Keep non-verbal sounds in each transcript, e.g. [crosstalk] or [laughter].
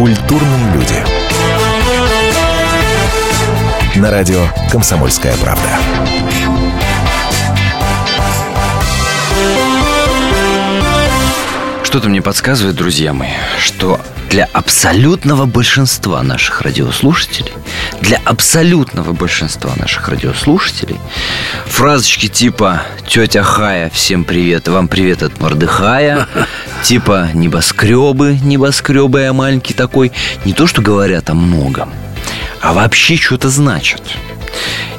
Культурные люди. На радио «Комсомольская правда». Что-то мне подсказывает, друзья мои, что для абсолютного большинства наших радиослушателей, для абсолютного большинства наших радиослушателей, фразочки типа «Тетя Хая, всем привет, вам привет от Мордыхая», [laughs] типа «Небоскребы, небоскребы, маленький такой», не то, что говорят о многом, а вообще что-то значат.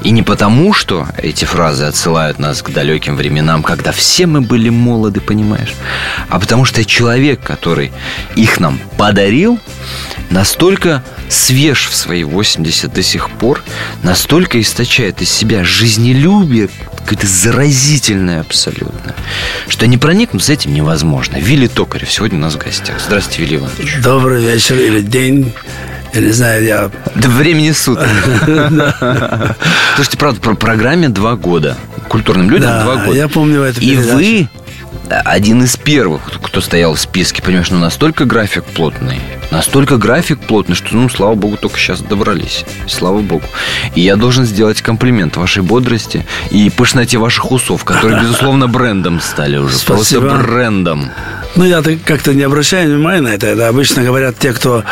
И не потому, что эти фразы отсылают нас к далеким временам, когда все мы были молоды, понимаешь, а потому что человек, который их нам подарил, настолько свеж в свои 80 до сих пор, настолько источает из себя жизнелюбие, какое-то заразительное абсолютно, что не проникнуться этим невозможно. Вилли Токарев сегодня у нас в гостях. Здравствуйте, Вилли Иванович. Добрый вечер или день. Я не знаю, я... До времени суток. [laughs] Слушайте, правда, про программе два года. Культурным людям Да, два года. я помню эту И вы один из первых, кто стоял в списке, понимаешь, ну настолько график плотный, настолько график плотный, что, ну, слава богу, только сейчас добрались. Слава богу. И я должен сделать комплимент вашей бодрости и пышноте ваших усов, которые, [laughs] безусловно, брендом стали уже. Спасибо. Просто брендом. Ну, я как-то не обращаю внимания на это. Это обычно говорят те, кто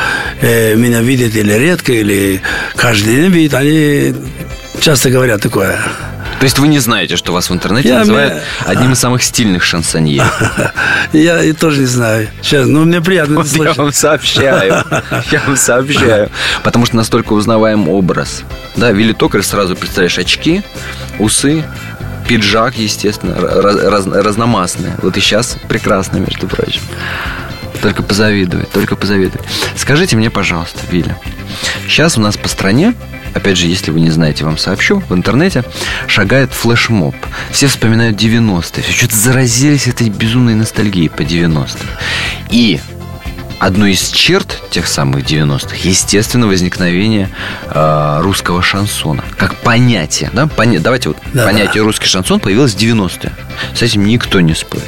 э, меня видит или редко, или каждый день видит, они часто говорят такое. То есть вы не знаете, что вас в интернете Я называют мне- одним из самых стильных шансонье. [laughs] Я и тоже не знаю. Сейчас, ну, мне приятно Вот я слышать. вам сообщаю. [laughs] Я вам сообщаю. Потому что настолько узнаваем образ. Да, Вилли Токарь сразу представляешь очки, усы, пиджак, естественно, раз- раз- разномастные. Вот и сейчас прекрасно, между прочим. Только позавидовать, только позавидовать. Скажите мне, пожалуйста, Вилли, сейчас у нас по стране, опять же, если вы не знаете, вам сообщу, в интернете шагает флешмоб. Все вспоминают 90-е, все что-то заразились этой безумной ностальгией по 90-м. И одной из черт тех самых 90-х, естественно, возникновение э, русского шансона. Как понятие. Да? Поня- Давайте вот Да. понятие русский шансон появилось в 90-е. С этим никто не спорит.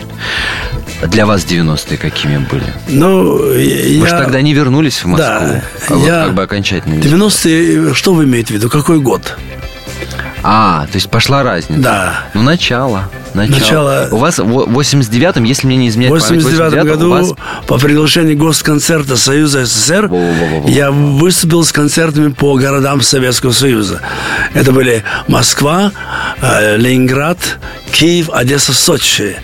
Для вас 90-е какими были? Ну, я... Вы же тогда не вернулись в Москву. Да, а вот я- как бы окончательно. не- 90-е, что вы имеете в виду? Какой год? А, то есть пошла разница. Да. Ну, начало. Начало. Начало. У вас в 89-м, если мне не В изменяет память, 89 89-м году вас по приглашению Госконцерта Союза СССР Во-во-во-во. я выступил с концертами по городам Советского Союза. Это были Москва, э, Ленинград, Киев, Одесса, Сочи.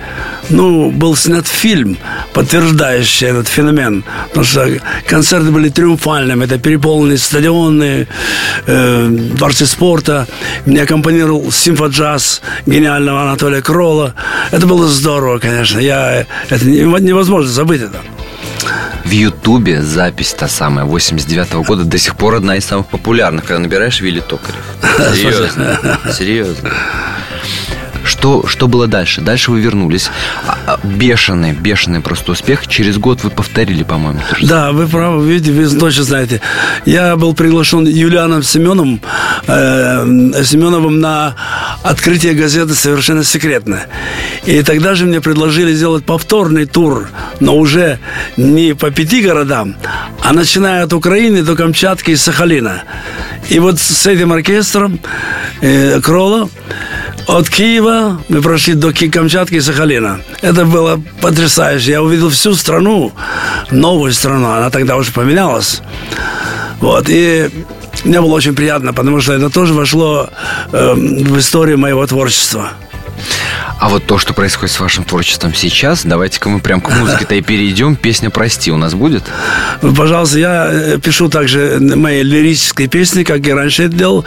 Ну, был снят фильм, подтверждающий этот феномен. Потому что концерты были триумфальными. Это переполненные стадионы, э, дворцы спорта. Мне аккомпанировал симфоджаз гениального Анатолия Кролла. Это было здорово, конечно. Я, это не- невозможно забыть это. В Ютубе запись та самая 89 года до сих пор одна из самых популярных, когда набираешь Вилли Токарев. [laughs] Серьезно. Серьезно. Что, что было дальше? Дальше вы вернулись. А- а, Бешеный, бешеный просто успех. Через год вы повторили, по-моему. Да, вы правы, видите, вы точно знаете. Я был приглашен Юлианом Семеновым, э, Семеновым на открытие газеты «Совершенно секретно». И тогда же мне предложили сделать повторный тур, но уже не по пяти городам, а начиная от Украины до Камчатки и Сахалина. И вот с этим оркестром э, Крола от Киева мы прошли до Ки- Камчатки и Сахалина. Это было потрясающе. Я увидел всю страну, новую страну. Она тогда уже поменялась. Вот. И мне было очень приятно, потому что это тоже вошло э, в историю моего творчества. А вот то, что происходит с вашим творчеством сейчас, давайте-ка мы прям к музыке-то и перейдем. Песня «Прости» у нас будет? Ну, Пожалуйста, я э, пишу также мои лирические песни, как и раньше это делал.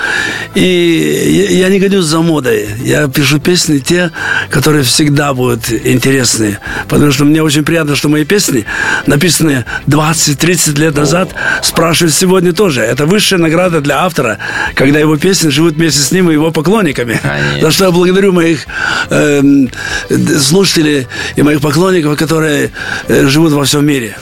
И я не гонюсь за модой. Я пишу песни те, которые всегда будут интересны. Потому что мне очень приятно, что мои песни, написанные 20-30 лет назад, спрашивают сегодня тоже. Это высшая награда для автора, когда его песни живут вместе с ним и его поклонниками. Конечно. За что я благодарю моих эм, слушателей и моих поклонников, которые э, живут во всем мире.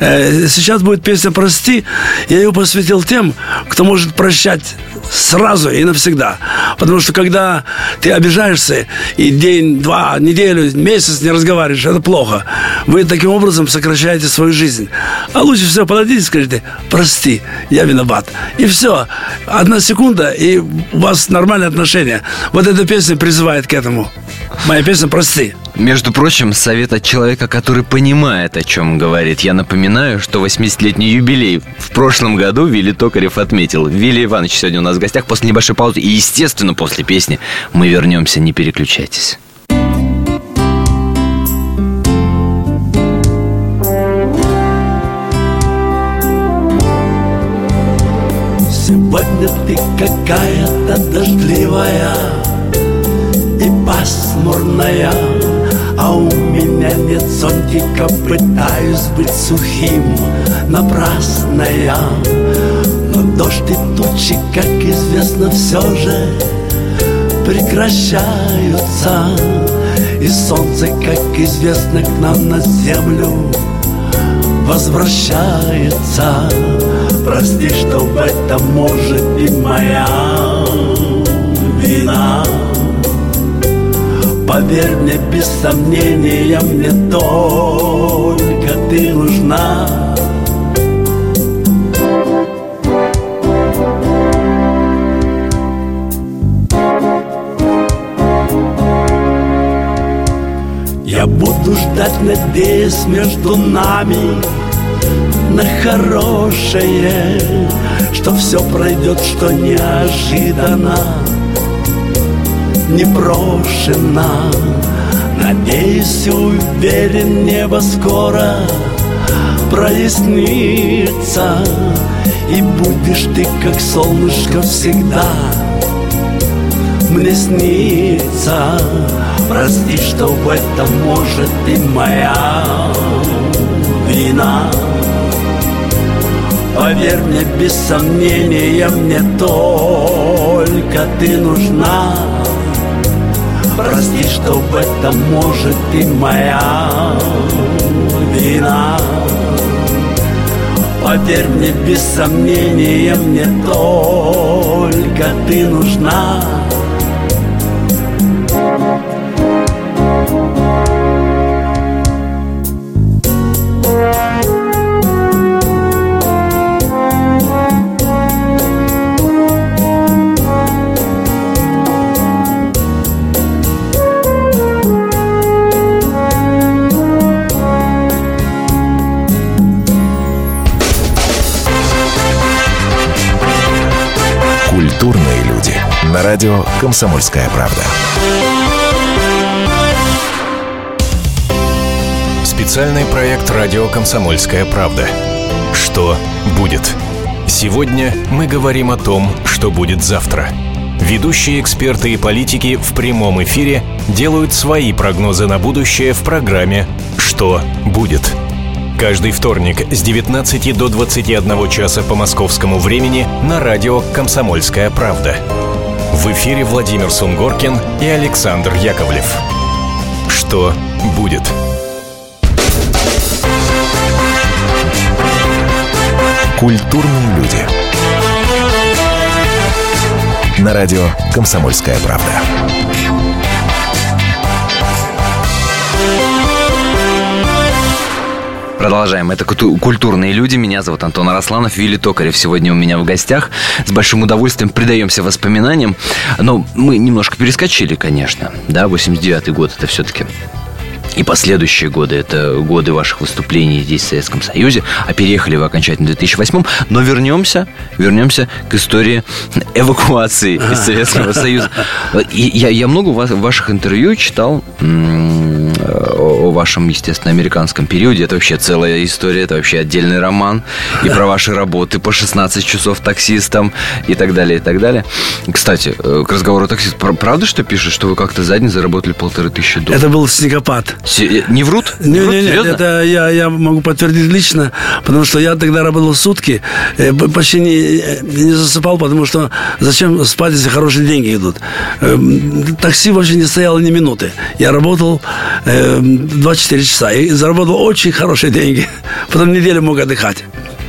Э, сейчас будет песня «Прости». Я ее посвятил тем, кто может прощать сразу и навсегда. Потому что когда ты обижаешься и день, два, неделю, месяц не разговариваешь, это плохо. Вы таким образом сокращаете свою жизнь. А лучше всего подойдите и скажите, прости, я виноват. И все. Одна секунда, и у вас нормальные отношения. Вот эта песня призывает к этому. Моя песня «Прости». Между прочим, совет от человека, который понимает, о чем говорит. Я напоминаю, что 80-летний юбилей в прошлом году Вилли Токарев отметил. Вилли Иванович сегодня у нас в гостях после небольшой паузы. И, естественно, после песни мы вернемся. Не переключайтесь. Сегодня ты какая-то дождливая и пасмурная У меня нет зонтика, пытаюсь быть сухим Напрасно я. Но дождь и тучи, как известно, все же прекращаются. И солнце, как известно, к нам на землю возвращается. Прости, что в этом может и моя вина Поверь мне, без сомнения, мне только ты нужна. Я буду ждать, надеясь между нами на хорошее Что все пройдет, что неожиданно Не брошено Надеюсь, уверен, небо скоро прояснится. И будешь ты, как солнышко, всегда. Мне снится Прости, что в этом может и моя вина. Поверь мне, без сомнения, мне только ты нужна Прости, что в этом может и моя вина. Поверь мне, без сомнения, мне только ты нужна радио «Комсомольская правда». Специальный проект «Радио Комсомольская правда». Что будет? Сегодня мы говорим о том, что будет завтра. Ведущие эксперты и политики в прямом эфире делают свои прогнозы на будущее в программе «Что будет?». Каждый вторник с 19 до 21 часа по московскому времени на радио «Комсомольская правда». В эфире Владимир Сунгоркин и Александр Яковлев. Что будет? Культурные люди. На радио «Комсомольская правда». Продолжаем. Это культурные люди. Меня зовут Антон Арасланов, Вилли Токарев сегодня у меня в гостях. С большим удовольствием предаемся воспоминаниям. Но мы немножко перескочили, конечно. Да, 89-й год это все-таки и последующие годы, это годы ваших выступлений здесь в Советском Союзе, а переехали вы окончательно в 2008 но вернемся, вернемся к истории эвакуации из Советского Союза. И я, я много вас, ваших интервью читал м, о, о вашем, естественно, американском периоде. Это вообще целая история, это вообще отдельный роман. И про ваши работы по 16 часов таксистом и так далее, и так далее. Кстати, э, к разговору о. Пр- Правда, что пишет, что вы как-то за день заработали полторы тысячи долларов? Это был снегопад. Се- Не врут? Не, врут? не, не, это я, я могу подтвердить лично, потому что я тогда работал сутки, э, почти не, не засыпал, потому что зачем спать, если хорошие деньги идут. Эм, Такси вообще не стояло ни минуты. Я работал, э, э, 24 часа. И заработал очень хорошие деньги. Потом неделю мог отдыхать.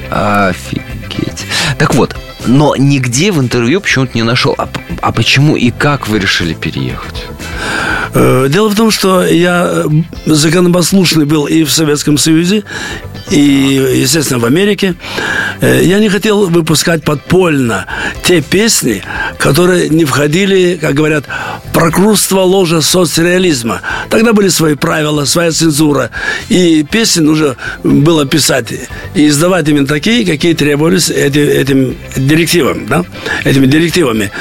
Офигеть. Так вот, но нигде в интервью почему-то не нашел. А, а почему и как вы решили переехать? Э, дело в том, что я э, законопослушный был и в Советском Союзе, и, естественно, в Америке. Э, я не хотел выпускать подпольно те песни, которые не входили, как говорят, прокрутство ложа соцреализма. Тогда были свои правила, своя цензура. И песни нужно было писать и издавать именно такие, какие требовались эти, этим директивам, да? этими директивами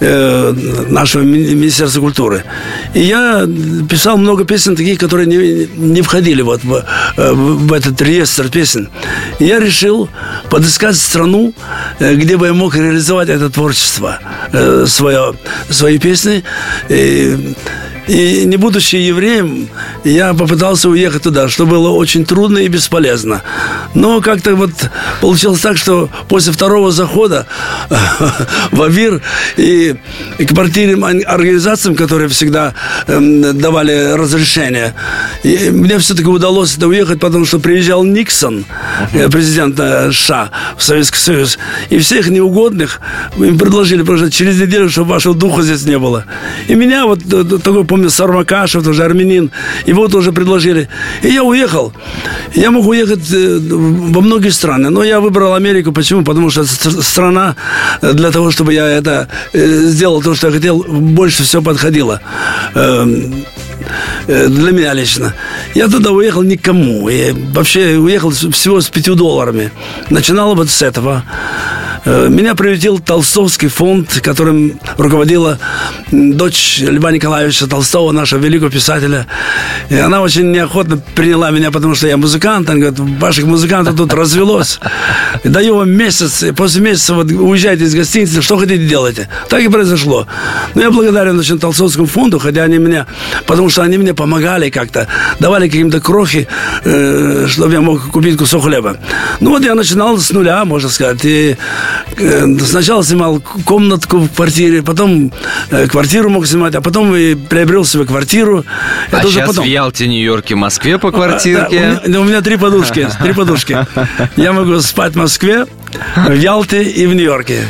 э, нашего Министерства культуры. И я писал много песен таких, которые не, не входили вот в, э, в этот реестр песен. И я решил подыскать страну, э, где бы я мог реализовать это творчество, э, свое, свои песни. 嗯。И, не будучи евреем, я попытался уехать туда, что было очень трудно и бесполезно. Но как-то вот получилось так, что после второго захода [laughs] в Авир и к партийным организациям, которые всегда эм, давали разрешение, мне все-таки удалось это уехать, потому что приезжал Никсон, uh-huh. президент э, США в Советский Союз, и всех неугодных им предложили просто через неделю, чтобы вашего духа здесь не было. И меня вот э, такой, помню, Сармакашев, тоже армянин, его тоже предложили. И я уехал. Я мог уехать во многие страны, но я выбрал Америку. Почему? Потому что страна для того, чтобы я это сделал то, что я хотел, больше всего подходила. Э, для меня лично. Я туда уехал никому. И вообще уехал всего с пятью долларами. Начинал вот с этого. Э, меня приютил Толстовский фонд, которым руководила дочь Льва Николаевича Толстого, нашего великого писателя. И она очень неохотно приняла меня, потому что я музыкант. Она говорит, ваших музыкантов тут развелось. Даю вам месяц. После месяца вот уезжайте из гостиницы, что хотите делайте. Так и произошло. Но я благодарен очень Толстовскому фонду, хотя они меня, потому что они мне помогали как-то, давали какие-то крохи, э, чтобы я мог купить кусок хлеба. Ну вот я начинал с нуля, можно сказать. И Э, сначала снимал комнатку в квартире, потом э, квартиру мог снимать, а потом и приобрел себе квартиру. А Это сейчас потом. в Ялте, Нью-Йорке, Москве по квартирке? А, да, у, меня, у меня три подушки, три подушки. Я могу спать в Москве, в Ялте и в Нью-Йорке.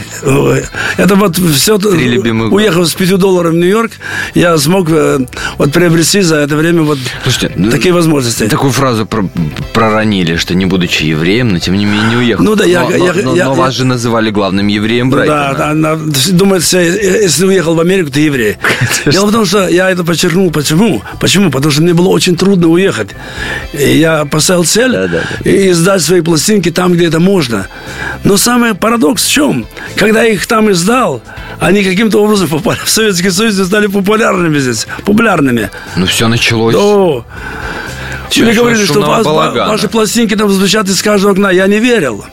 Это вот все... Уехав с 5 долларов в Нью-Йорк, я смог э, вот приобрести за это время вот Слушайте, ну, такие возможности. Такую фразу про, проронили, что не будучи евреем, но тем не менее не уехал. Ну да, я... Но, я, но, я, но я, вас же называли главным евреем Брайтона. Да, да, думает, если уехал в Америку, ты еврей. [laughs] Дело в том, что я это подчеркнул. Почему? Почему? Потому что мне было очень трудно уехать. И я поставил цель да, да, да. и издать свои пластинки там, где это можно. Но самый парадокс в чем? Когда их там издал, они каким-то образом попали [laughs] в Советский Союз и стали популярными здесь. Популярными. Ну, все началось. Да. Мне говорили, что вас, ваши пластинки там звучат из каждого окна. Я не верил.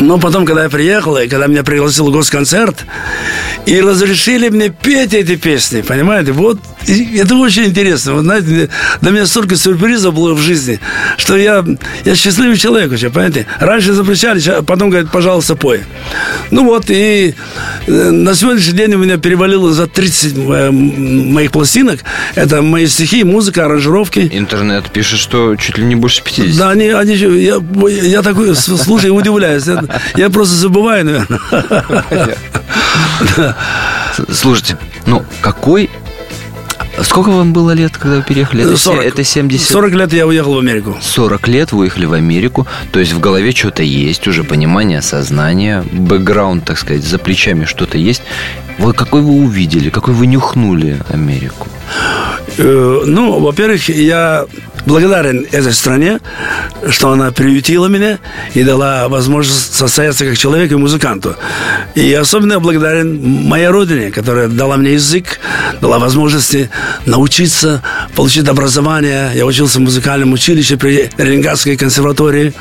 Но потом, когда я приехал, и когда меня пригласил госконцерт, и разрешили мне петь эти песни, понимаете, вот это очень интересно. Вот, знаете, для меня столько сюрпризов было в жизни, что я, я счастливый человек вообще, понимаете. Раньше запрещали, потом говорят, пожалуйста, пой. Ну вот, и э, на сегодняшний день у меня перевалило за 30 э, моих пластинок. Это мои стихи, музыка, аранжировки. Интернет пишет, что чуть ли не больше 50. Да, они, они я, я такой слушаю и удивляюсь. Я, я просто забываю, наверное. Слушайте, ну какой Сколько вам было лет, когда вы переехали? Это, 40. это 70... 40 лет я уехал в Америку. 40 лет вы уехали в Америку. То есть в голове что-то есть, уже понимание, сознание, бэкграунд, так сказать, за плечами что-то есть. Вы какой вы увидели, какой вы нюхнули Америку? Э, ну, во-первых, я благодарен этой стране, что она приютила меня и дала возможность состояться как человек и музыканту. И особенно благодарен моей родине, которая дала мне язык, дала возможности научиться, получить образование. Я учился в музыкальном училище при Ленинградской консерватории.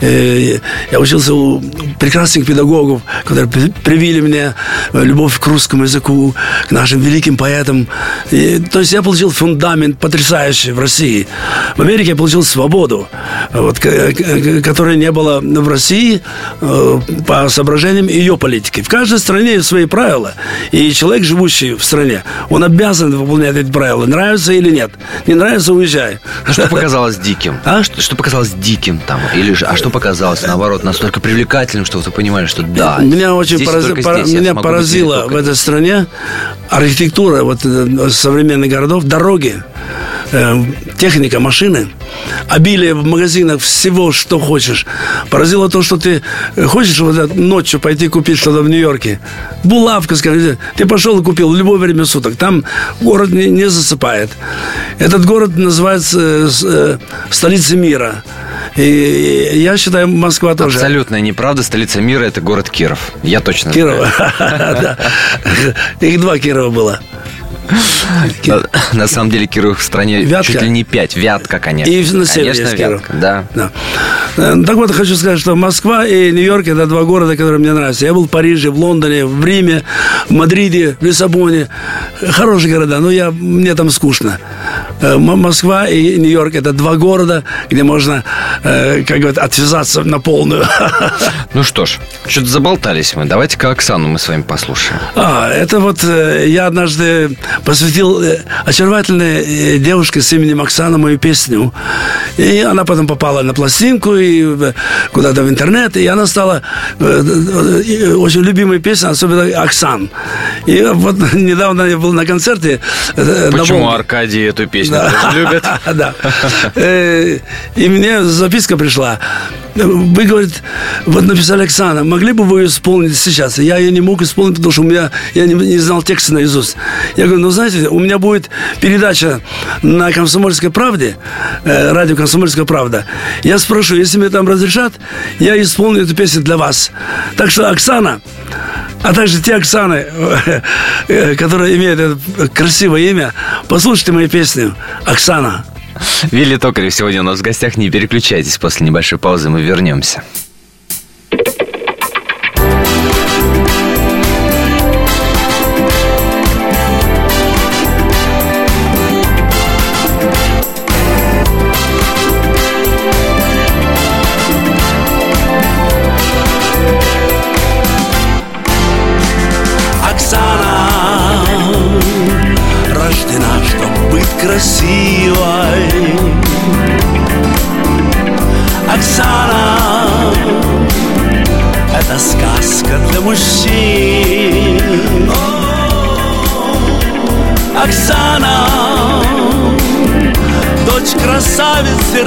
Э, я учился у прекрасных педагогов, которые привили мне любовь к русскому языку, к нашим великим поэтам. И, то есть я получил фундамент потрясающий в России. В Америке я получил свободу, вот, которой не было в России э, по соображениям ее политики. В каждой стране есть свои правила. И человек, живущий в стране, он обязан выполнять эти правила. Нравится или нет. Не нравится, уезжай. А что показалось диким? А? Что, что показалось диким там? Или же, а что показалось, наоборот, настолько привлекательным, что вы понимали, что да, меня очень порази, пора, меня поразило в этой стране архитектура вот, э, современных городов, дороги, э, техника, машины, обилие в магазинах всего, что хочешь. Поразило то, что ты хочешь вот ночью пойти купить что-то в Нью-Йорке. Булавка, скажем, ты пошел и купил в любое время суток. Там город не, не засыпает. Этот город называется э, э столицей мира. И я считаю, Москва тоже. Абсолютная неправда. Столица мира – это город Киров. Я точно Киров. знаю. [laughs] Их два Кирова было. На самом деле Киров в стране Вятка. чуть ли не пять. Вятка, конечно. И на севере конечно, Вятка, да. да. Э, так вот, хочу сказать, что Москва и Нью-Йорк – это два города, которые мне нравятся. Я был в Париже, в Лондоне, в Риме, в Мадриде, в Лиссабоне. Хорошие города, но я, мне там скучно. Э, Москва и Нью-Йорк – это два города, где можно, э, как говорят, отвязаться на полную. [laughs] Ну что ж, что-то заболтались мы. Давайте-ка Оксану мы с вами послушаем. А, это вот я однажды посвятил очаровательной девушке с именем Оксана мою песню. И она потом попала на пластинку, и куда-то в интернет, и она стала э, э, очень любимой песней, особенно Оксан. И вот [laughs] недавно я был на концерте. Э, Почему на Аркадий эту песню да. любит? [laughs] Да. И мне записка пришла. Вы, говорит, вот написали Оксана, могли бы вы ее исполнить сейчас? Я ее не мог исполнить, потому что у меня, я не, не знал текста наизусть. Я говорю, ну, знаете, у меня будет передача на «Комсомольской правде», э, радио «Комсомольская правда». Я спрошу, если мне там разрешат, я исполню эту песню для вас. Так что, Оксана, а также те Оксаны, э, которые имеют это красивое имя, послушайте мою песню «Оксана». Вилли Токарев сегодня у нас в гостях. Не переключайтесь, после небольшой паузы мы вернемся.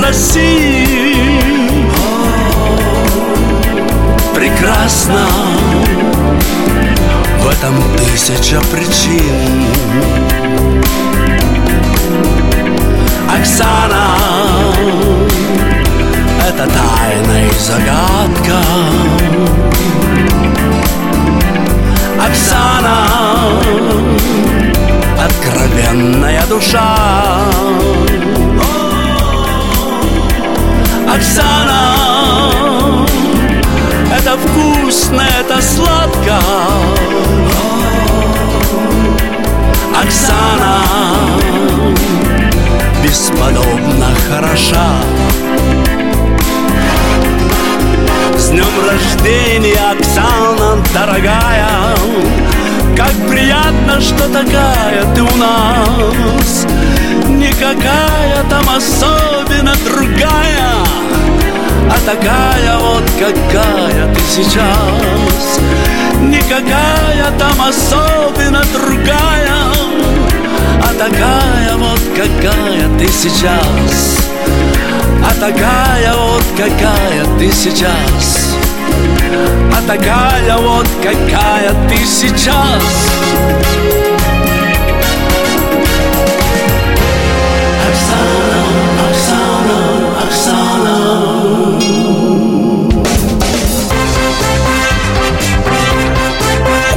Такая сейчас. Никакая там особенно другая А такая вот, какая ты сейчас. А такая вот, какая ты сейчас. А такая вот, какая ты сейчас. Оксана, Оксана, Оксана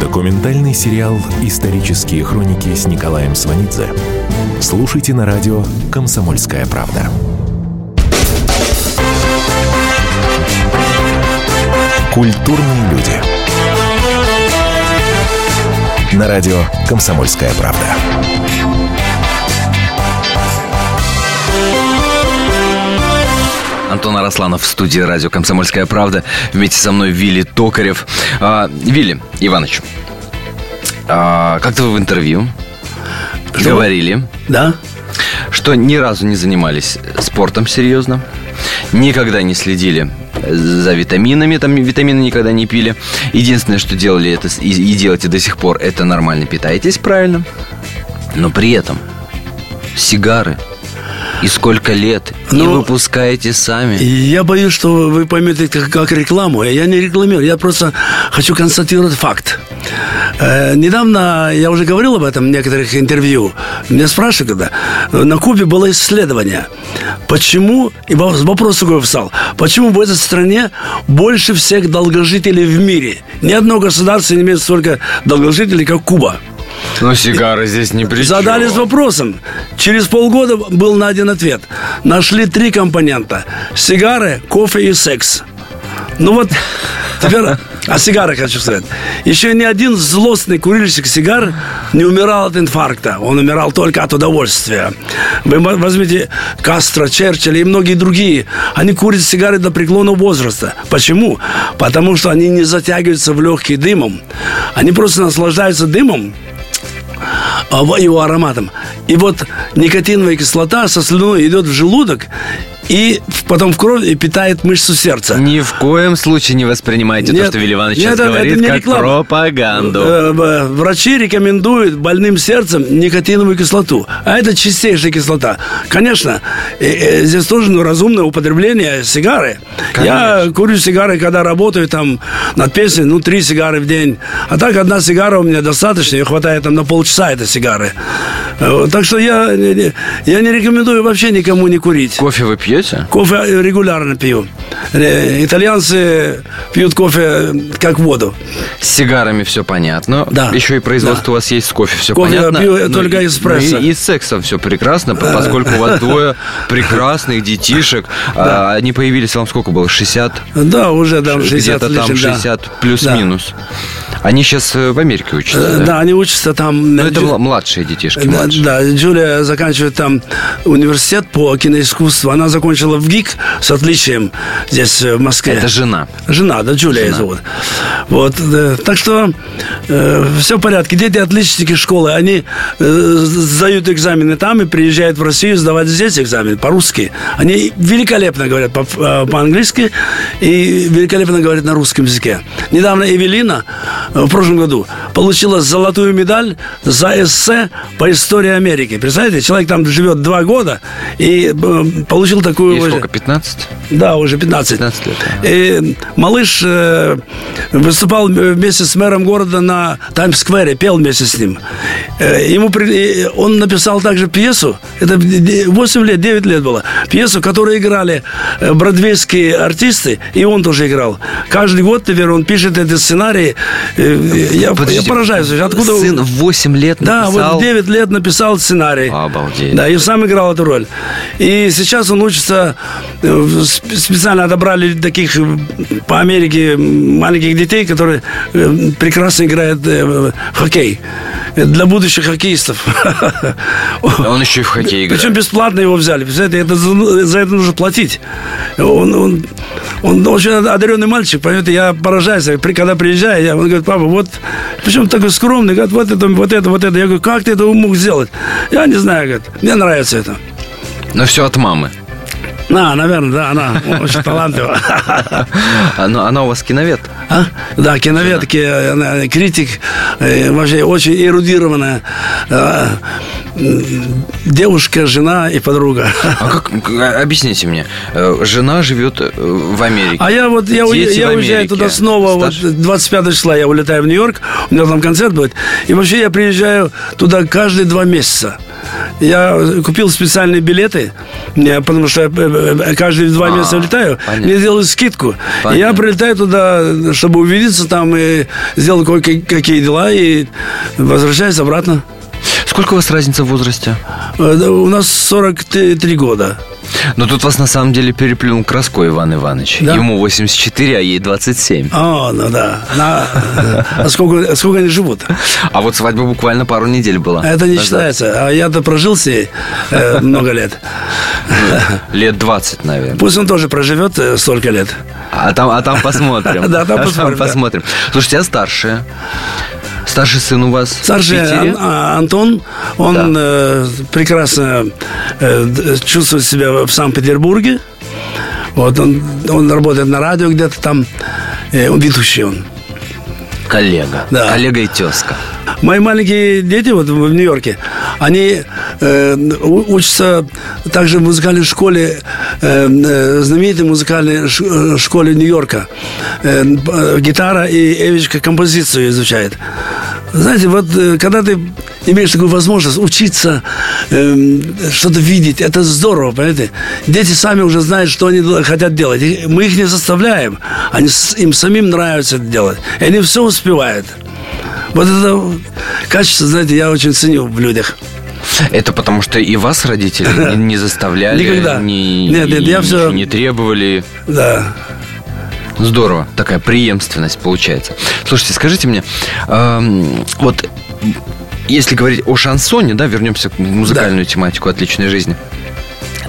Документальный сериал «Исторические хроники» с Николаем Сванидзе. Слушайте на радио «Комсомольская правда». Культурные люди. На радио «Комсомольская правда». Антон Арасланов в студии радио «Комсомольская правда». Вместе со мной Вилли Токарев. А, Вилли Иванович, а, как-то вы в интервью Что? говорили, Да? что ни разу не занимались спортом серьезно, никогда не следили за витаминами, там витамины никогда не пили. Единственное, что делали это и, и делаете до сих пор, это нормально питаетесь правильно. Но при этом сигары и сколько лет и Ну, выпускаете сами. И Я боюсь, что вы поймете как, как рекламу. Я не рекламирую, я просто хочу констатировать факт. Э, недавно, я уже говорил об этом в некоторых интервью, меня спрашивают, когда на Кубе было исследование, почему, и во- вопрос такой встал, почему в этой стране больше всех долгожителей в мире? Ни одно государство не имеет столько долгожителей, как Куба. Но сигары здесь не при Задались вопросом. Через полгода был найден ответ. Нашли три компонента. Сигары, кофе и секс. Ну вот, теперь о сигарах хочу сказать. Еще ни один злостный курильщик сигар не умирал от инфаркта. Он умирал только от удовольствия. Вы возьмите Кастро, Черчилля и многие другие. Они курят сигары до преклонного возраста. Почему? Потому что они не затягиваются в легкий дымом. Они просто наслаждаются дымом, его ароматом. И вот никотиновая кислота со слюной идет в желудок и потом в кровь и питает мышцу сердца. Ни в коем случае не воспринимайте то, Нет, что Вилли Иванович нет, сейчас это- это говорит, не как реклама. пропаганду. Э, э, Врачи рекомендуют больным сердцем никотиновую кислоту. А это чистейшая кислота. Конечно, э, здесь тоже ну, разумное употребление сигары. Я курю сигары, когда работаю там над песней, ну, три сигары в день. А так одна сигара у меня достаточно, ее хватает там на полчаса этой сигары. Так что я, я не рекомендую вообще никому не курить. Кофе вы пьете? Кофе э, регулярно пью. Э, Итальянцы пьют кофе э, как воду. С сигарами все понятно. Да. Еще и производство Да. у вас есть с кофе, все Кофе понятно. пью Ну, только эспрессо. ну И, и с сексом все прекрасно, по- поскольку у вас [laughs] двое прекрасных детишек. А, Они появились, вам сколько было? 60? Да, уже там 60 Где-то там лишним, да. 60 Да. плюс-минус. Они сейчас в Америке учатся, Э, да? Да, они учатся там. Но это Джу- мла- младшие детишки, Да, младшие. да, Джулия заканчивает там университет по киноискусству. Она закончила в ГИК с отличием здесь, э, в Москве. Это жена. Жена, да, Джулия ее зовут. Вот, так что все в порядке. Дети отличники школы, они э, сдают экзамены там и приезжают в Россию сдавать здесь экзамены по-русски. Они великолепно говорят по- э, по-английски и великолепно говорят на русском языке. Недавно Эвелина э, в прошлом году получила золотую медаль за эссе по истории Америки. Представляете, человек там живет два года и э, получил такую... Ей уже- сколько, 15? да, уже 15. 15 лет. И малыш э, выступал вместе с мэром города на Таймс-сквере, пел вместе с ним. Э, ему и он написал также пьесу, это 8 лет, 9 лет было, пьесу, которую играли э, бродвейские артисты, и он тоже играл. Каждый год, наверное, он пишет эти сценарии. Э, Я, я Подождите, поражаюсь, откуда... Сын в 8 лет Да, написал... вот в 9 лет написал сценарий. Обалдеть. Да, и сам играл эту роль. И сейчас он учится, э, специально отобрали таких э, по Америке маленьких детей, которые э, прекрасно играют э, в хоккей. Для будущих хоккеистов. Он еще и в хоккей играет. Причем бесплатно его взяли. Представляете, это, за за это нужно платить. Он, он, он очень одаренный мальчик, понимаете, я поражаюсь. Когда приезжаю, я, он говорит, папа, вот, причем такой скромный, говорит, вот это, вот это, вот это. Я говорю, как ты это мог сделать? Я не знаю, говорит, мне нравится это. Но все от мамы. А, наверное, да, она очень талантлива. [laughs] Она, она у вас киновед? А? Да, киновед, ки- критик, э, вообще очень эрудированная э, девушка, жена и подруга. А как, объясните мне, э, жена живет в Америке. А я вот я, Дети я уезжаю туда снова, вот Старше? 25 числа я улетаю в Нью-Йорк, у меня там концерт будет. И вообще я приезжаю туда каждые два месяца. Я купил специальные билеты, не, потому что э, э, каждые два А, месяца улетаю, понятно. мне делают скидку. И я Понятно. прилетаю туда, чтобы увидеться там и сделать кое-какие дела, и возвращаюсь обратно. Сколько у вас разница в возрасте? Э, У нас 43 года. Но тут вас на самом деле переплюнул Краско Иван Иванович. Да? Ему 84, а ей 27. О, ну да. На- а сколько, сколько они живут? А вот свадьба буквально пару недель была. Это не назад. считается. А я-то прожил с ней э, много лет. Лет 20, наверное. Пусть он тоже проживет э, столько лет. А там, а там посмотрим. [laughs] Да, там А посмотрим. Слушайте, а старшая? Старший сын у вас Старший? Ан- а, Антон, он э, прекрасно э, чувствует себя в Санкт-Петербурге. Вот он, он работает на радио где-то там. Э, он ведущий он. Коллега. Да. Коллега и тезка. Мои маленькие дети вот в Нью-Йорке, они э, учатся также в музыкальной школе, э, э, знаменитой музыкальной э, школе Нью-Йорка. Э, э, гитара и Эвичка композицию изучает. Знаете, вот когда ты имеешь такую возможность учиться, э, что-то видеть, это здорово, понимаете? Дети сами уже знают, что они хотят делать. Мы их не заставляем. Они, им самим нравится это делать. И они все успевают. Вот это качество, знаете, я очень ценю в людях. Это потому что и вас родители не, [laughs] заставляли, Никогда. не, Нет, нет, я всё- не требовали. Да. Здорово, такая преемственность получается. Слушайте, скажите мне, эм, вот если говорить о шансоне, да, вернемся к музыкальную тематику отличной жизни,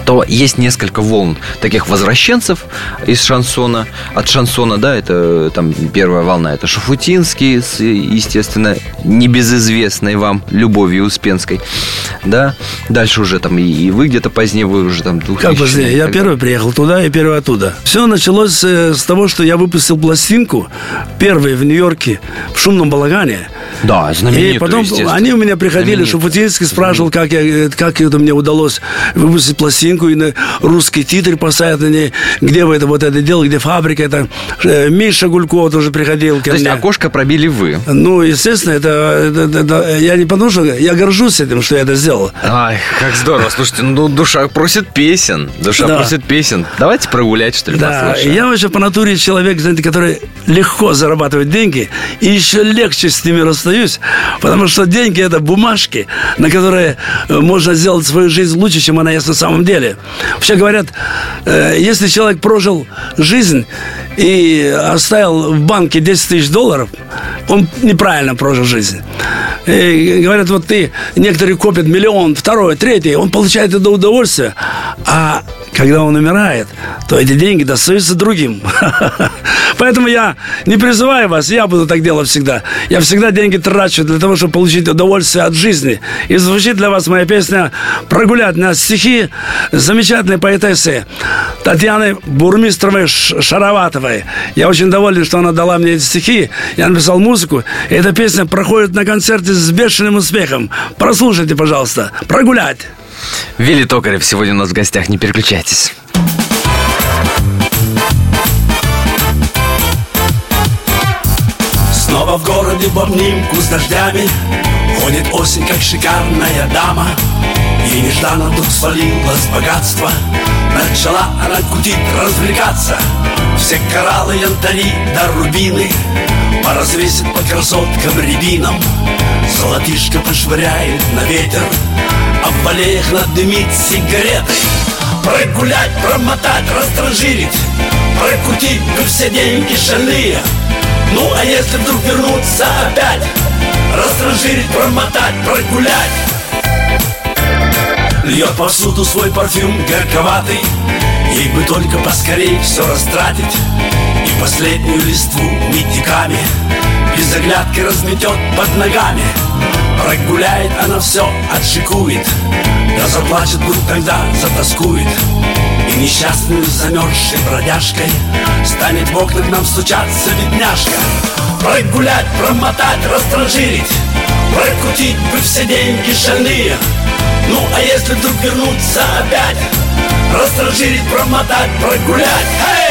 то есть несколько волн таких возвращенцев из шансона. От шансона, да, это там первая волна, это Шафутинский с, естественно, небезызвестной вам Любовью Успенской, да. Дальше уже там и, и вы где-то позднее, вы уже там 2000 Как позднее? Я первый приехал туда и первый оттуда. Все началось э, с того, что я выпустил пластинку, первый в Нью-Йорке, в шумном балагане. Да, знаменитую, И потом они у меня приходили. Шуфутинский спрашивал, как, я, э, как это мне удалось выпустить пластинку и на русский титр поставить на ней, где вы это вот это делали, где фабрика, это Э, Миша Гульков тоже приходил ко То есть мне. окошко пробили вы. Ну, естественно, это, это- это- я не потому что я горжусь этим, что я это сделал. Ай, как здорово. Слушайте, ну душа просит песен. Душа Да. просит песен. Давайте прогулять, что ли, Да, я вообще по натуре человек, знаете, который легко зарабатывает деньги, и еще легче с ними расстаюсь, потому что деньги это бумажки, на которые э, можно сделать свою жизнь лучше, чем она есть на самом деле. Вообще говорят, э, если человек прожил жизнь и оставил в банке 10 тысяч долларов, он неправильно прожил жизнь. И говорят, вот ты, некоторые копят миллион, второй, третий, он получает это удовольствие, а когда он умирает, то эти деньги достаются другим. [laughs] Поэтому я не призываю вас, я буду так делать всегда. Я всегда деньги трачу для того, чтобы получить удовольствие от жизни. И звучит для вас моя песня «Прогулять на стихи» замечательной поэтессы Татьяны Бурмистровой Шароватовой. Я очень доволен, что она дала мне эти стихи. Я написал музыку. И эта песня проходит на концерте с бешеным успехом. Прослушайте, пожалуйста. «Прогулять». Вилли Токарев сегодня у нас в гостях. Не переключайтесь. Снова в городе в обнимку с дождями Ходит осень, как шикарная дама И нежданно вдруг свалилось богатство Начала она кутить, развлекаться Все кораллы, янтари да рубины Поразвесит по красоткам рябинам Золотишко пошвыряет на ветер А в аллеях надымит сигареты Прогулять, промотать, растранжирить Прокрутить бы все деньги шальные. Ну а если вдруг вернуться опять Растранжирить, промотать, прогулять. Льет повсюду свой парфюм горьковатый Ей бы только поскорей все растратить. И последнюю листву медиками. Без оглядки разметет под ногами. Прогуляет она все, отшикует. Да заплачет вдруг тогда, затаскует. И несчастную замерзшей бродяжкой Станет в окна к нам стучаться бедняжка. Прогулять, промотать, растранжирить. Прокрутить бы все деньги шальные Ну а если вдруг вернуться опять Растранжирить, промотать, прогулять Эй!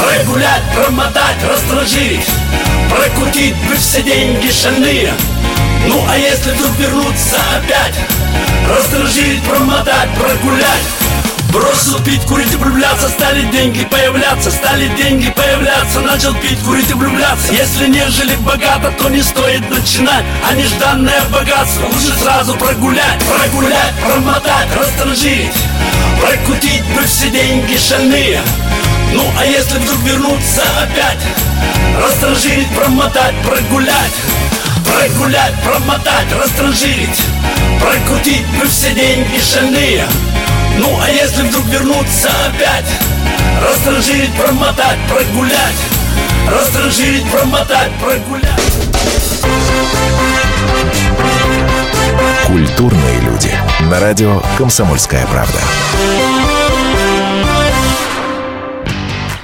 Прогулять, промотать, растражить Прокрутить бы все деньги шальные Ну а если вдруг вернуться опять Растражить, промотать, прогулять. Бросил пить, курить и влюбляться Стали деньги появляться, стали деньги появляться. Начал пить, курить и влюбляться Если не жили богато, то не стоит начинать А нежданное богатство. Лучше сразу прогулять Прогулять, промотать, растражить Прокутить бы все деньги шальные Ну а если вдруг вернуться опять? Растражить, промотать, прогулять. Прогулять, промотать, растранжирить. Прокрутить бы все деньги шальные. Ну а если вдруг вернуться опять? Растранжирить, промотать, прогулять. Растранжирить, промотать, прогулять. Культурные люди. На радио «Комсомольская правда».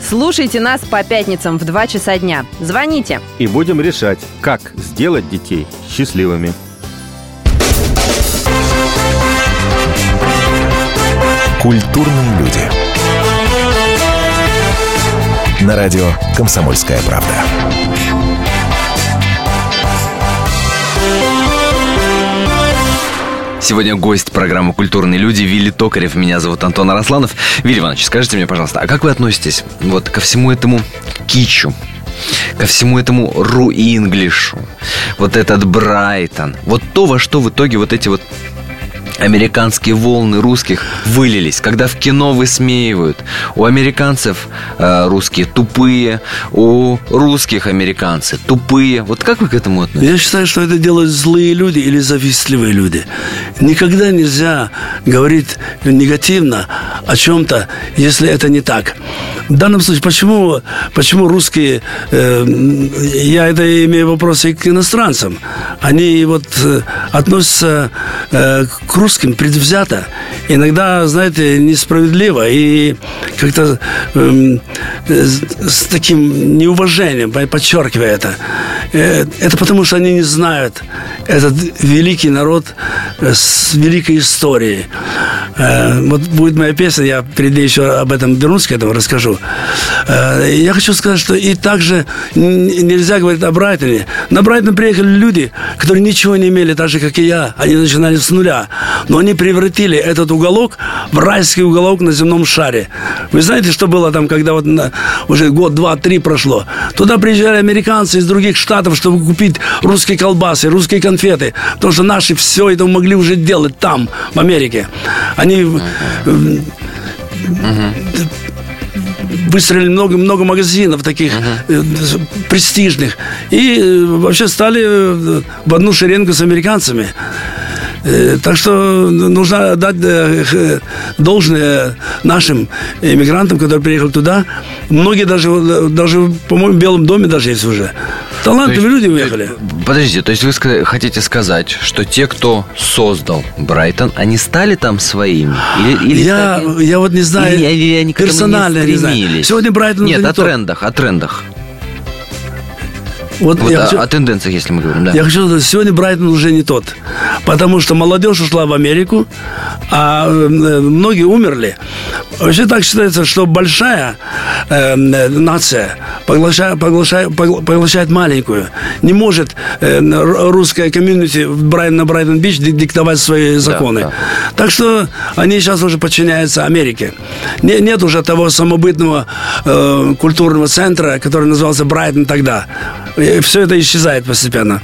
Слушайте нас по пятницам в 2 часа дня. Звоните. И будем решать, как сделать детей счастливыми. Культурные люди. На радио «Комсомольская правда». Сегодня гость программы «Культурные люди» Вилли Токарев. Меня зовут Антон Арасланов. Вилли Иванович, скажите мне, пожалуйста, а как вы относитесь вот ко всему этому кичу? ко всему этому ру-инглишу, вот этот Брайтон, вот то, во что в итоге вот эти вот американские волны русских вылились, когда в кино высмеивают. У американцев э, русские тупые, у русских американцы тупые. Вот как вы к этому относитесь? Я считаю, что это делают злые люди или завистливые люди. Никогда нельзя говорить негативно о чем-то, если это не так. В данном случае, почему, почему русские, э, я это имею вопросы к иностранцам, они вот э, относятся э, к русским предвзято, иногда, знаете, несправедливо и как-то эм, с, таким неуважением, подчеркивая это. Э, это потому, что они не знают этот великий народ э, с великой историей. Э, вот будет моя песня, я перед ней еще об этом вернусь, к этому расскажу. Э, я хочу сказать, что и также нельзя говорить о Брайтоне. На Брайтон приехали люди, которые ничего не имели, так же, как и я. Они начинали с нуля. Но они превратили этот уголок в райский уголок на земном шаре. Вы знаете, что было там, когда вот на- уже год, два, три прошло? Туда приезжали американцы из других штатов, чтобы купить русские колбасы, русские конфеты. Потому что наши все это могли уже делать там, в Америке. Они э, выстроили много-много магазинов таких э, престижных. И э, вообще стали э, в одну шеренгу с американцами. Э, Так что нужно отдать э, должное нашим иммигрантам, которые приехали туда. Многие даже, э, даже по-моему, в Белом доме даже есть уже. Талантливые есть- люди уехали. Подождите, то есть вы хотите сказать, что те, кто создал Брайтон, они стали там своими? Или, или я, стали- я вот не знаю, или, или они персонально не не знаю. Сегодня Брайтон Нет, не о тот. трендах, о трендах. Вот, Вот я о, хочу- о тенденциях, если мы говорим, да. Я хочу сказать, сегодня Брайтон уже не тот. Потому что молодежь ушла в Америку, а э, многие умерли. Вообще так считается, что большая э, нация поглощает, поглощает, поглощает маленькую. Не может э, русская комьюнити на Брайтон-Бич диктовать свои законы. Да, да. Так что они сейчас уже подчиняются Америке. Не, нет уже того самобытного э, культурного центра, который назывался Брайтон тогда. Все это исчезает постепенно.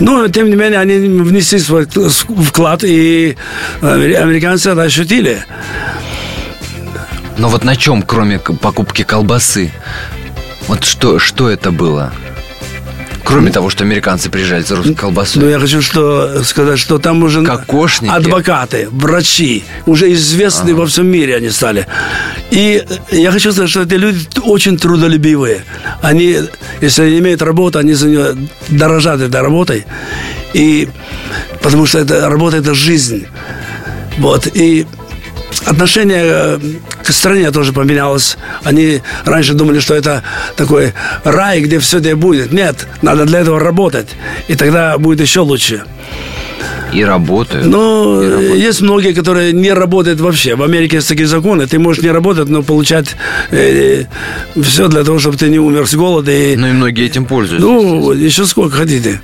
Но, тем не менее, они внесли свой вклад, и американцы это ощутили. Но вот на чем, кроме покупки колбасы? Вот что, что это было? Кроме того, что американцы приезжали за русской колбасой. Ну, я хочу что, сказать, что там уже Кокошники. адвокаты, врачи, уже известные ага. во всем мире они стали. И я хочу сказать, что эти люди очень трудолюбивые. Они, если они имеют работу, они за нее дорожат этой работой. И потому что эта работа – это жизнь. Вот. И отношение э, к стране тоже поменялось. Они раньше думали, что это такой рай, где все это будет. Нет, надо для этого работать. И тогда будет еще лучше. И работают. Ну, и работают. есть многие, которые не работают вообще. В Америке есть такие законы. Ты можешь не работать, но получать э, все для того, чтобы ты не умер с голода. И... Ну и многие этим пользуются. Ну, еще сколько хотите.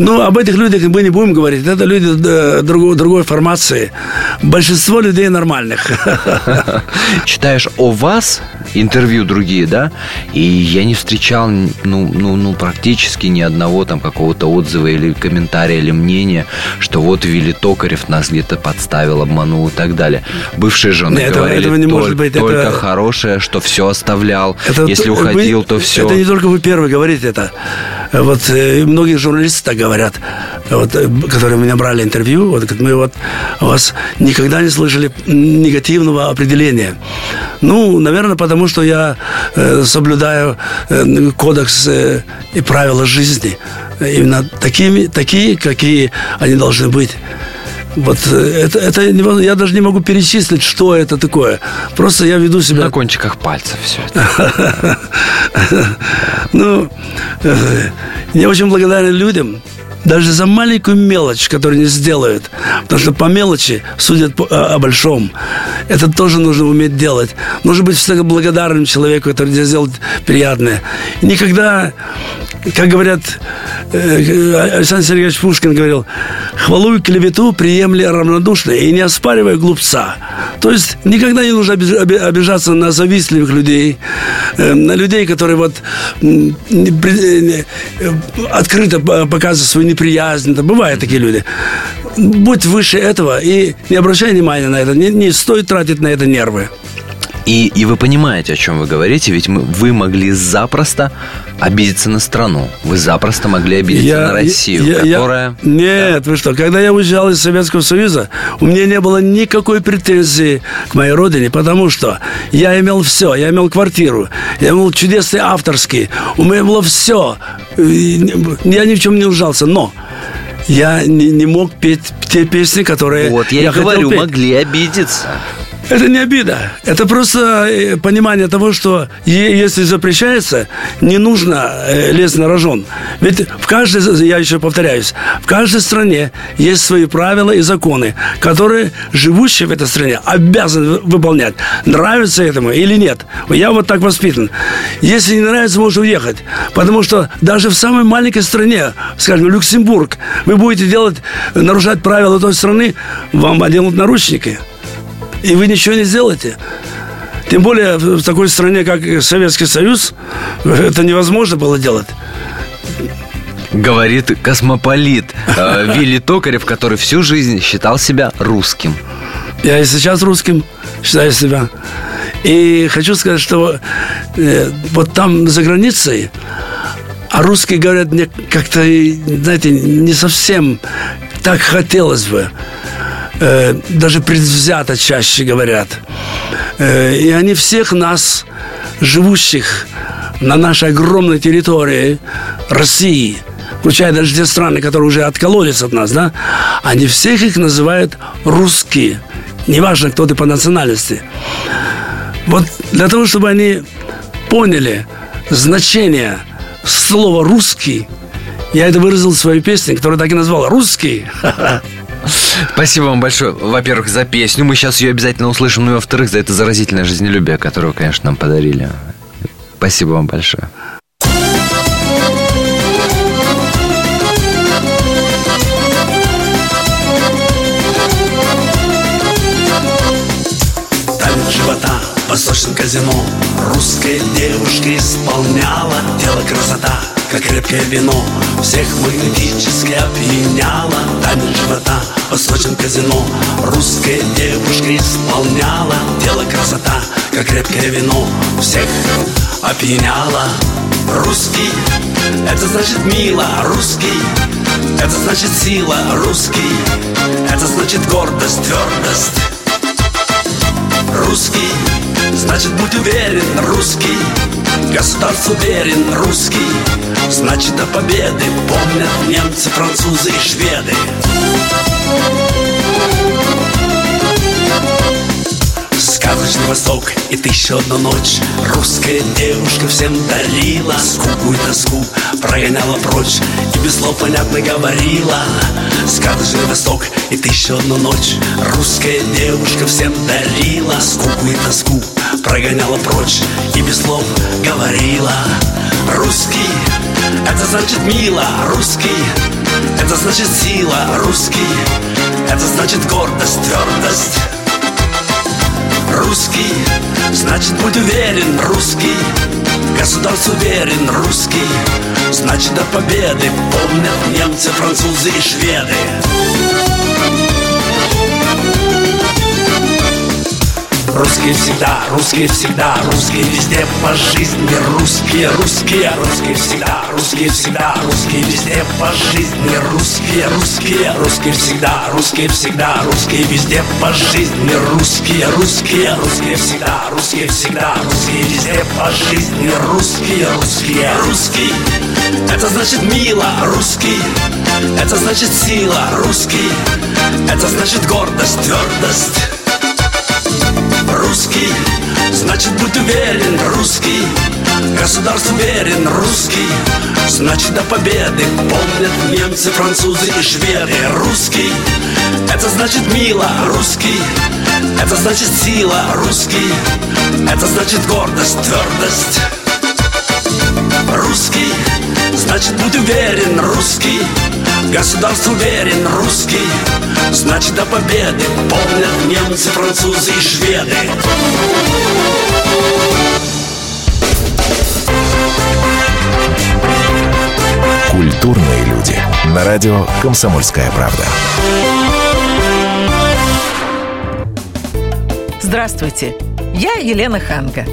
Ну, об этих людях мы не будем говорить. Это люди э, другой, другой формации. Большинство людей нормальных. Читаешь о вас интервью другие, да? И я не встречал, ну, ну, ну практически ни одного там какого-то отзыва или комментария или мнения, что вот Вилли Токарев нас где-то подставил, обманул и так далее. Бывшие жены Нет, говорили, этого не может быть. только это... хорошее, что все оставлял. Это Если уходил, вы... то все. Это не только вы первый говорите это. Вот э, многие журналисты так говорят, вот, э, которые меня брали интервью, вот, мы вот вас никогда не слышали негативного определения. Ну, наверное, потому что я э, соблюдаю э, кодекс э, и правила жизни. Именно такими, такие, какие они должны быть. Вот это, это я даже не могу перечислить, что это такое. Просто я веду себя... На кончиках пальцев все это. [laughs] Ну, я очень благодарен людям, даже за маленькую мелочь, которую они сделают. Потому что по мелочи судят о, большом. Это тоже нужно уметь делать. Нужно быть всегда благодарным человеку, который тебе сделает приятное. Никогда, как говорят, э, Александр Сергеевич Пушкин говорил, хвалу и клевету приемли равнодушно и не оспаривая глупца. То есть никогда не нужно обижаться на завистливых людей, э, на людей, которые вот э, открыто показывают свою неприязнь. Это бывают такие люди. Будь выше этого и не обращай внимания на это. Не, не стоит тратить на это нервы. И, и вы понимаете, о чем вы говорите, ведь мы, вы могли запросто обидеться на страну. Вы запросто могли обидеться я, на Россию, я, которая... Я, нет, да. вы что, когда я уезжал из Советского Союза, у меня не было никакой претензии к моей родине, потому что я имел все. Я имел квартиру, я имел чудесный авторский, у меня было все. Я ни в чем не ужался, но я не, не мог петь те песни, которые вот я, я и говорю, петь. могли обидеться. Это не обида. Это просто э, понимание того, что если запрещается, не нужно э, лезть на рожон. Ведь в каждой, я еще повторяюсь, в каждой стране есть свои правила и законы, которые живущие в этой стране обязаны выполнять. Нравится этому или нет. Я вот так воспитан. Если не нравится, можно уехать. Потому что даже в самой маленькой стране, скажем, Люксембург, вы будете делать, нарушать правила той страны, вам оденут наручники и вы ничего не сделаете. Тем более в такой стране, как Советский Союз, [laughs] это невозможно было делать. Говорит космополит э, [laughs] Вилли Токарев, который всю жизнь считал себя русским. Я и сейчас русским считаю себя. И хочу сказать, что э, вот там за границей, а русские говорят мне как-то, знаете, не совсем так хотелось бы э, даже предвзято чаще говорят. Э, и они всех нас, живущих на нашей огромной территории России, включая даже те страны, которые уже откололись от нас, да, они всех их называют русские. Неважно, кто ты по национальности. Вот для того, чтобы они поняли значение слова «русский», я это выразил в своей песне, которую так и назвал «Русский». [laughs] Спасибо вам большое, во-первых, за песню. Мы сейчас ее обязательно услышим. Ну и во-вторых, за это заразительное жизнелюбие, которое конечно, нам подарили. Спасибо вам большое. Живота восточном казино Русская девушка исполняла Тело красота, как крепкое вино Всех магнетически опьяняла. Танец живота в восточном казино. Русская девушка исполняла. Тело красота, как крепкое вино Всех опьяняла. Русский, это значит мило. Русский, это значит сила. Русский, это значит гордость, твердость Русский, значит будь уверен, русский. Государству верен, русский. Значит до победы помнят немцы, французы и шведы Сказочный Восток и тысяча одна ночь. Русская девушка всем дарила Скуку и тоску прогоняла прочь И без слов понятно говорила. Сказочный Восток и тысяча одна ночь. Русская девушка всем дарила Скуку и тоску прогоняла прочь И без слов говорила. Русский, это значит мило Русский, это значит сила Русский, это значит гордость, твердость Русский, значит будь уверен, русский. Государству верен, русский. Значит до победы помнят немцы, французы и шведы Русские всегда, русские всегда, русские везде по жизни. Русские, русские, русские всегда, русские всегда, русские везде по жизни. Русские, русские, русские всегда, русские всегда, русские везде по жизни. Русские, русские, русские всегда, русские всегда, русские везде по жизни. Русские, русские, русский, это значит мило, русский Это значит сила, русский Это значит гордость, твердость Русский, значит будь уверен, русский. Государству верен, русский. Значит до победы помнят немцы, французы и шведы. Русский, это значит мило, русский. Это значит сила, русский. Это значит гордость, твердость. Русский, значит будь уверен, русский. Государству верен, русский Значит до победы помнят немцы, французы и шведы Культурные люди. На радио «Комсомольская правда». Здравствуйте, я Елена Ханга.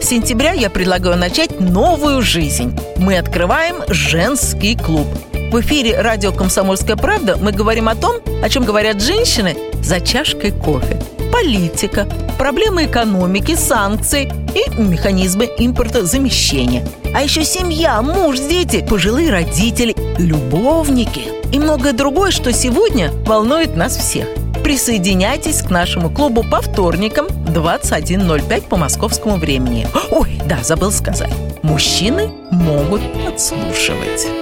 С сентября я предлагаю начать новую жизнь. Мы открываем женский клуб. В эфире радио «Комсомольская правда» мы говорим о том, о чем говорят женщины за чашкой кофе. Политика, проблемы экономики, санкции и механизмы импортозамещения. А еще семья, муж, дети, пожилые родители, любовники и многое другое, что сегодня волнует нас всех. Присоединяйтесь к нашему клубу по вторникам 21.05 по московскому времени. Ой, да, забыл сказать. Мужчины могут подслушивать.